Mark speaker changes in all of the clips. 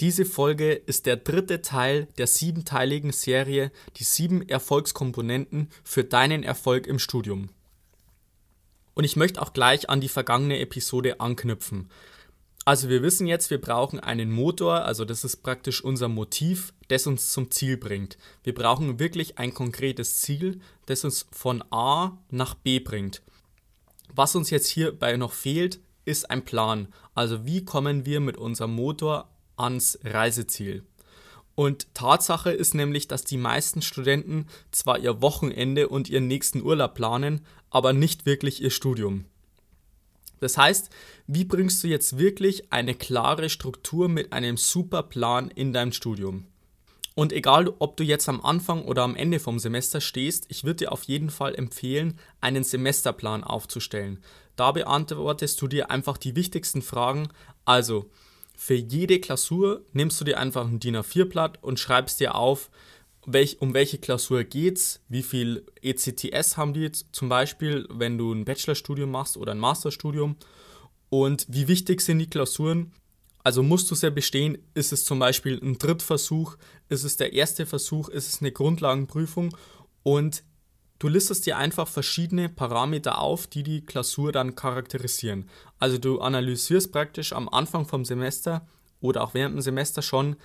Speaker 1: Diese Folge ist der dritte Teil der siebenteiligen Serie Die sieben Erfolgskomponenten für deinen Erfolg im Studium. Und ich möchte auch gleich an die vergangene Episode anknüpfen. Also wir wissen jetzt, wir brauchen einen Motor, also das ist praktisch unser Motiv, das uns zum Ziel bringt. Wir brauchen wirklich ein konkretes Ziel, das uns von A nach B bringt. Was uns jetzt hierbei noch fehlt, ist ein Plan. Also wie kommen wir mit unserem Motor ans Reiseziel. Und Tatsache ist nämlich, dass die meisten Studenten zwar ihr Wochenende und ihren nächsten Urlaub planen, aber nicht wirklich ihr Studium. Das heißt, wie bringst du jetzt wirklich eine klare Struktur mit einem super Plan in dein Studium? Und egal, ob du jetzt am Anfang oder am Ende vom Semester stehst, ich würde dir auf jeden Fall empfehlen, einen Semesterplan aufzustellen. Da beantwortest du dir einfach die wichtigsten Fragen. Also, für jede Klausur nimmst du dir einfach ein DIN A4-Blatt und schreibst dir auf, welch, um welche Klausur geht's, wie viel ECTS haben die jetzt zum Beispiel, wenn du ein Bachelorstudium machst oder ein Masterstudium. Und wie wichtig sind die Klausuren. Also musst du es ja bestehen, ist es zum Beispiel ein Drittversuch, ist es der erste Versuch, ist es eine Grundlagenprüfung? Und Du listest dir einfach verschiedene Parameter auf, die die Klausur dann charakterisieren. Also du analysierst praktisch am Anfang vom Semester oder auch während dem Semester schon,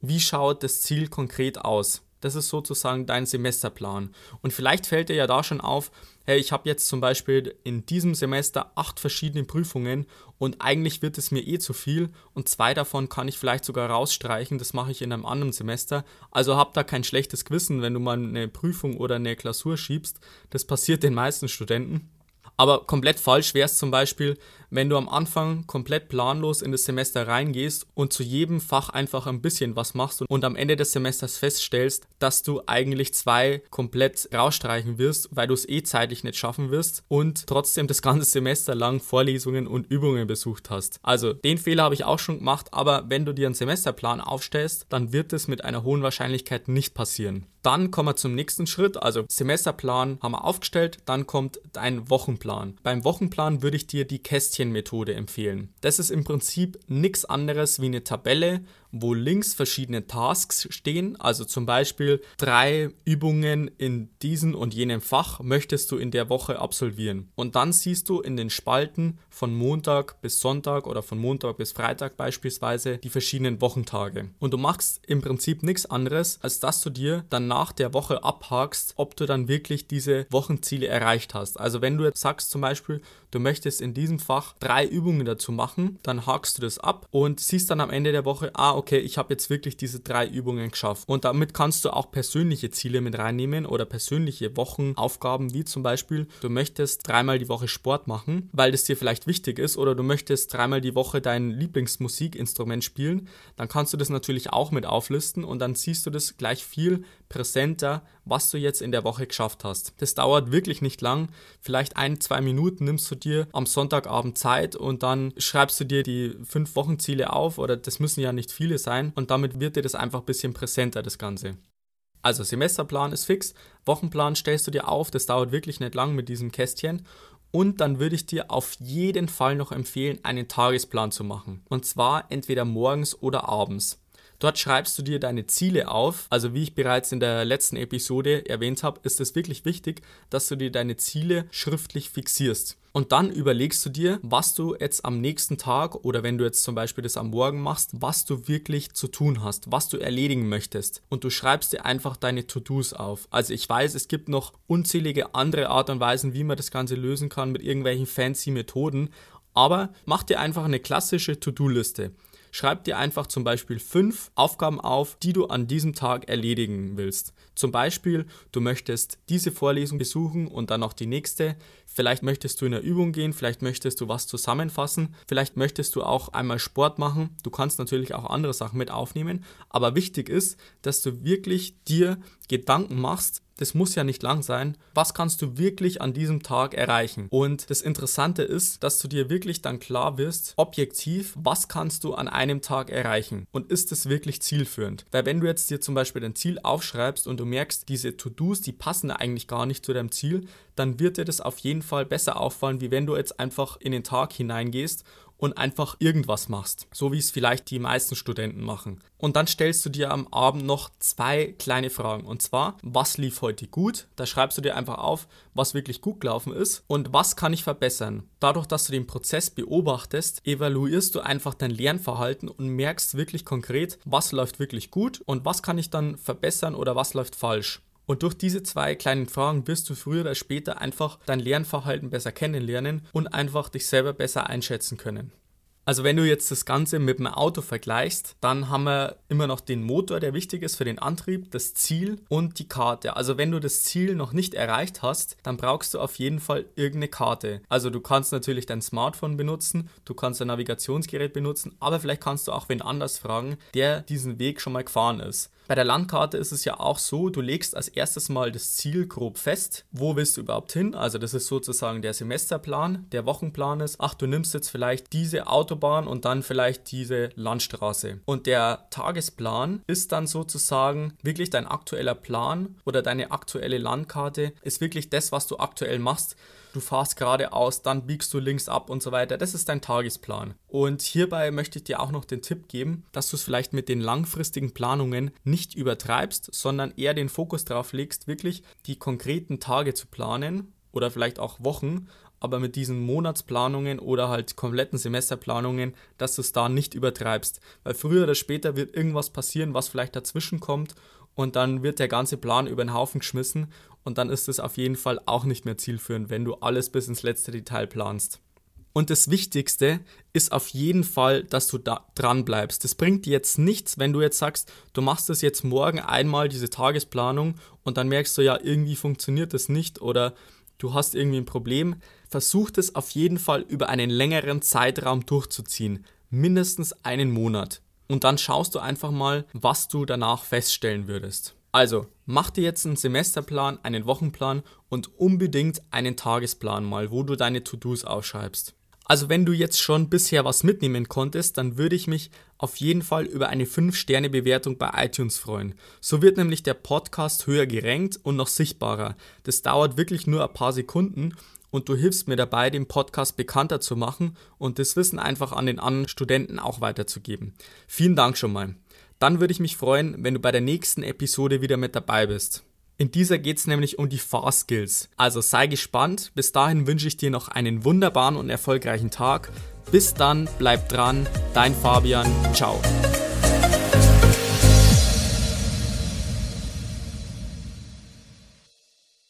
Speaker 1: wie schaut das Ziel konkret aus. Das ist sozusagen dein Semesterplan. Und vielleicht fällt dir ja da schon auf, hey, ich habe jetzt zum Beispiel in diesem Semester acht verschiedene Prüfungen und eigentlich wird es mir eh zu viel und zwei davon kann ich vielleicht sogar rausstreichen, das mache ich in einem anderen Semester. Also hab da kein schlechtes Gewissen, wenn du mal eine Prüfung oder eine Klausur schiebst. Das passiert den meisten Studenten. Aber komplett falsch wäre es zum Beispiel, wenn du am Anfang komplett planlos in das Semester reingehst und zu jedem Fach einfach ein bisschen was machst und am Ende des Semesters feststellst, dass du eigentlich zwei komplett rausstreichen wirst, weil du es eh zeitlich nicht schaffen wirst und trotzdem das ganze Semester lang Vorlesungen und Übungen besucht hast. Also den Fehler habe ich auch schon gemacht, aber wenn du dir einen Semesterplan aufstellst, dann wird es mit einer hohen Wahrscheinlichkeit nicht passieren. Dann kommen wir zum nächsten Schritt, also Semesterplan haben wir aufgestellt, dann kommt dein Wochenplan. Beim Wochenplan würde ich dir die Kästchen Kästchenmethode empfehlen. Das ist im Prinzip nichts anderes wie eine Tabelle, wo links verschiedene Tasks stehen, also zum Beispiel drei Übungen in diesem und jenem Fach möchtest du in der Woche absolvieren. Und dann siehst du in den Spalten von Montag bis Sonntag oder von Montag bis Freitag beispielsweise die verschiedenen Wochentage. Und du machst im Prinzip nichts anderes, als dass du dir dann nach der Woche abhakst, ob du dann wirklich diese Wochenziele erreicht hast. Also wenn du jetzt sagst zum Beispiel, du möchtest in diesem Fach drei Übungen dazu machen, dann hakst du das ab und siehst dann am Ende der Woche, ah, okay, ich habe jetzt wirklich diese drei Übungen geschafft. Und damit kannst du auch persönliche Ziele mit reinnehmen oder persönliche Wochenaufgaben, wie zum Beispiel, du möchtest dreimal die Woche Sport machen, weil das dir vielleicht wichtig ist, oder du möchtest dreimal die Woche dein Lieblingsmusikinstrument spielen, dann kannst du das natürlich auch mit auflisten und dann siehst du das gleich viel präsenter, was du jetzt in der Woche geschafft hast. Das dauert wirklich nicht lang, vielleicht ein, zwei Minuten nimmst du dir am Sonntagabend Zeit und dann schreibst du dir die fünf Wochenziele auf oder das müssen ja nicht viele sein und damit wird dir das einfach ein bisschen präsenter, das Ganze. Also Semesterplan ist fix, Wochenplan stellst du dir auf, das dauert wirklich nicht lang mit diesem Kästchen und dann würde ich dir auf jeden Fall noch empfehlen, einen Tagesplan zu machen. Und zwar entweder morgens oder abends. Dort schreibst du dir deine Ziele auf. Also wie ich bereits in der letzten Episode erwähnt habe, ist es wirklich wichtig, dass du dir deine Ziele schriftlich fixierst. Und dann überlegst du dir, was du jetzt am nächsten Tag oder wenn du jetzt zum Beispiel das am Morgen machst, was du wirklich zu tun hast, was du erledigen möchtest. Und du schreibst dir einfach deine To-Dos auf. Also ich weiß, es gibt noch unzählige andere Art und Weisen, wie man das Ganze lösen kann mit irgendwelchen fancy Methoden. Aber mach dir einfach eine klassische To-Do-Liste. Schreib dir einfach zum Beispiel fünf Aufgaben auf, die du an diesem Tag erledigen willst. Zum Beispiel, du möchtest diese Vorlesung besuchen und dann noch die nächste. Vielleicht möchtest du in eine Übung gehen, vielleicht möchtest du was zusammenfassen, vielleicht möchtest du auch einmal Sport machen. Du kannst natürlich auch andere Sachen mit aufnehmen, aber wichtig ist, dass du wirklich dir Gedanken machst, das muss ja nicht lang sein, was kannst du wirklich an diesem Tag erreichen? Und das Interessante ist, dass du dir wirklich dann klar wirst, objektiv, was kannst du an einem Tag erreichen? Und ist es wirklich zielführend? Weil wenn du jetzt dir zum Beispiel dein Ziel aufschreibst und du merkst, diese To-Dos, die passen eigentlich gar nicht zu deinem Ziel, dann wird dir das auf jeden Fall besser auffallen, wie wenn du jetzt einfach in den Tag hineingehst und einfach irgendwas machst, so wie es vielleicht die meisten Studenten machen. Und dann stellst du dir am Abend noch zwei kleine Fragen. Und zwar, was lief heute gut? Da schreibst du dir einfach auf, was wirklich gut gelaufen ist und was kann ich verbessern. Dadurch, dass du den Prozess beobachtest, evaluierst du einfach dein Lernverhalten und merkst wirklich konkret, was läuft wirklich gut und was kann ich dann verbessern oder was läuft falsch. Und durch diese zwei kleinen Fragen wirst du früher oder später einfach dein Lernverhalten besser kennenlernen und einfach dich selber besser einschätzen können. Also wenn du jetzt das Ganze mit dem Auto vergleichst, dann haben wir immer noch den Motor, der wichtig ist für den Antrieb, das Ziel und die Karte. Also wenn du das Ziel noch nicht erreicht hast, dann brauchst du auf jeden Fall irgendeine Karte. Also du kannst natürlich dein Smartphone benutzen, du kannst ein Navigationsgerät benutzen, aber vielleicht kannst du auch wen anders fragen, der diesen Weg schon mal gefahren ist. Bei der Landkarte ist es ja auch so, du legst als erstes mal das Ziel grob fest. Wo willst du überhaupt hin? Also das ist sozusagen der Semesterplan, der Wochenplan ist. Ach, du nimmst jetzt vielleicht diese Autobahn und dann vielleicht diese Landstraße. Und der Tagesplan ist dann sozusagen wirklich dein aktueller Plan oder deine aktuelle Landkarte ist wirklich das, was du aktuell machst du fahrst geradeaus, dann biegst du links ab und so weiter. Das ist dein Tagesplan. Und hierbei möchte ich dir auch noch den Tipp geben, dass du es vielleicht mit den langfristigen Planungen nicht übertreibst, sondern eher den Fokus darauf legst, wirklich die konkreten Tage zu planen oder vielleicht auch Wochen, aber mit diesen Monatsplanungen oder halt kompletten Semesterplanungen, dass du es da nicht übertreibst. Weil früher oder später wird irgendwas passieren, was vielleicht dazwischen kommt und dann wird der ganze Plan über den Haufen geschmissen und dann ist es auf jeden Fall auch nicht mehr zielführend, wenn du alles bis ins letzte Detail planst. Und das Wichtigste ist auf jeden Fall, dass du da dran bleibst. Das bringt dir jetzt nichts, wenn du jetzt sagst, du machst das jetzt morgen einmal, diese Tagesplanung, und dann merkst du ja, irgendwie funktioniert das nicht oder du hast irgendwie ein Problem. Versuch das auf jeden Fall über einen längeren Zeitraum durchzuziehen. Mindestens einen Monat. Und dann schaust du einfach mal, was du danach feststellen würdest. Also, mach dir jetzt einen Semesterplan, einen Wochenplan und unbedingt einen Tagesplan mal, wo du deine To-Dos aufschreibst. Also wenn du jetzt schon bisher was mitnehmen konntest, dann würde ich mich auf jeden Fall über eine 5-Sterne-Bewertung bei iTunes freuen. So wird nämlich der Podcast höher gerankt und noch sichtbarer. Das dauert wirklich nur ein paar Sekunden und du hilfst mir dabei, den Podcast bekannter zu machen und das Wissen einfach an den anderen Studenten auch weiterzugeben. Vielen Dank schon mal. Dann würde ich mich freuen, wenn du bei der nächsten Episode wieder mit dabei bist. In dieser geht es nämlich um die Fahrskills. Also sei gespannt. Bis dahin wünsche ich dir noch einen wunderbaren und erfolgreichen Tag. Bis dann, bleib dran. Dein Fabian. Ciao.